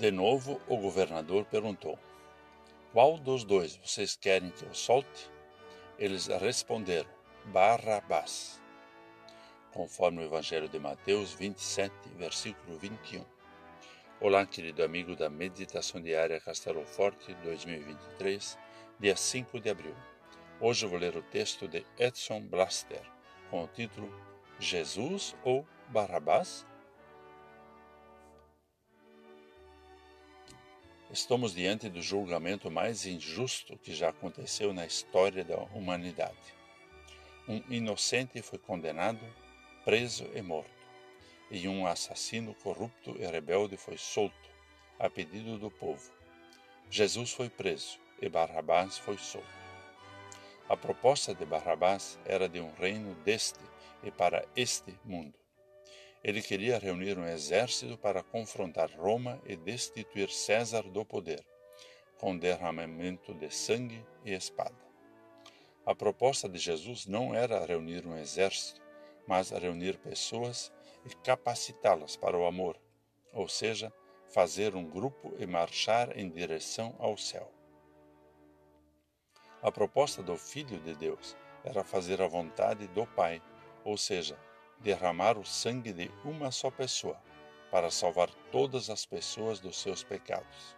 De novo, o governador perguntou: Qual dos dois vocês querem que eu solte? Eles responderam: Barrabás. Conforme o Evangelho de Mateus 27, versículo 21. Olá, querido amigo da Meditação Diária Castelo Forte 2023, dia 5 de abril. Hoje vou ler o texto de Edson Blaster, com o título Jesus ou Barrabás? Estamos diante do julgamento mais injusto que já aconteceu na história da humanidade. Um inocente foi condenado, preso e morto, e um assassino corrupto e rebelde foi solto, a pedido do povo. Jesus foi preso e Barrabás foi solto. A proposta de Barrabás era de um reino deste e para este mundo. Ele queria reunir um exército para confrontar Roma e destituir César do poder, com derramamento de sangue e espada. A proposta de Jesus não era reunir um exército, mas reunir pessoas e capacitá-las para o amor, ou seja, fazer um grupo e marchar em direção ao céu. A proposta do Filho de Deus era fazer a vontade do Pai, ou seja, derramar o sangue de uma só pessoa para salvar todas as pessoas dos seus pecados.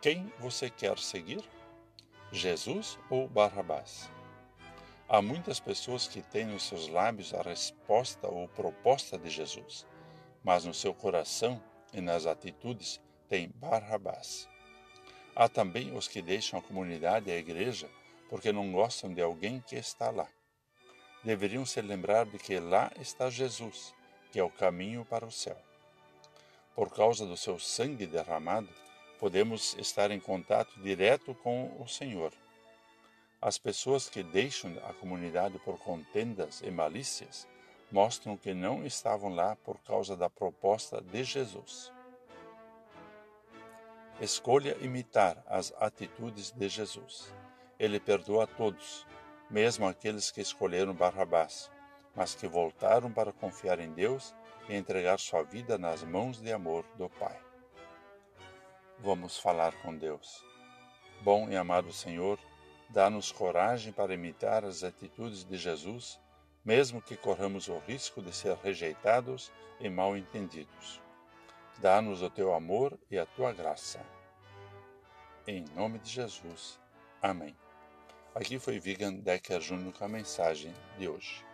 Quem você quer seguir? Jesus ou Barrabás? Há muitas pessoas que têm nos seus lábios a resposta ou proposta de Jesus, mas no seu coração e nas atitudes tem Barrabás. Há também os que deixam a comunidade e a igreja porque não gostam de alguém que está lá deveriam se lembrar de que lá está Jesus, que é o caminho para o céu. Por causa do seu sangue derramado, podemos estar em contato direto com o Senhor. As pessoas que deixam a comunidade por contendas e malícias mostram que não estavam lá por causa da proposta de Jesus. Escolha imitar as atitudes de Jesus. Ele perdoa a todos, mesmo aqueles que escolheram Barrabás, mas que voltaram para confiar em Deus e entregar sua vida nas mãos de amor do Pai. Vamos falar com Deus. Bom e amado Senhor, dá-nos coragem para imitar as atitudes de Jesus, mesmo que corramos o risco de ser rejeitados e mal entendidos. Dá-nos o teu amor e a tua graça. Em nome de Jesus. Amém. Aqui foi Vigan Decker Jr. com a mensagem de hoje.